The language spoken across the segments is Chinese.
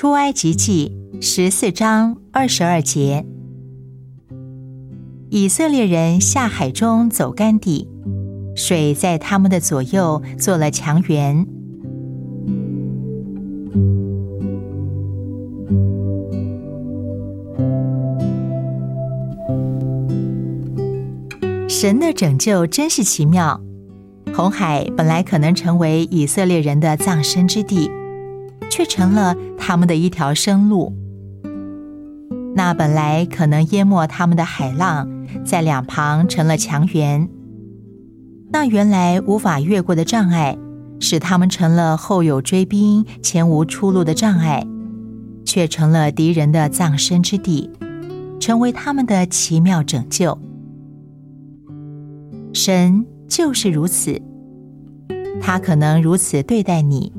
出埃及记十四章二十二节，以色列人下海中走干地，水在他们的左右做了墙垣。神的拯救真是奇妙。红海本来可能成为以色列人的葬身之地。却成了他们的一条生路。那本来可能淹没他们的海浪，在两旁成了墙垣。那原来无法越过的障碍，使他们成了后有追兵、前无出路的障碍，却成了敌人的葬身之地，成为他们的奇妙拯救。神就是如此，他可能如此对待你。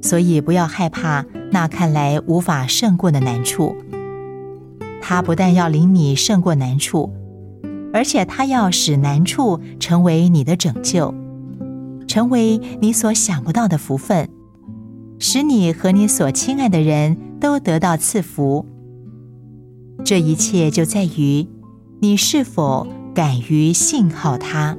所以不要害怕那看来无法胜过的难处。他不但要领你胜过难处，而且他要使难处成为你的拯救，成为你所想不到的福分，使你和你所亲爱的人都得到赐福。这一切就在于你是否敢于信靠他。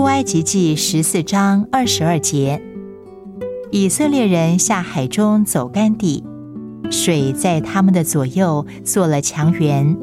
出埃及记十四章二十二节，以色列人下海中走干地，水在他们的左右做了墙垣。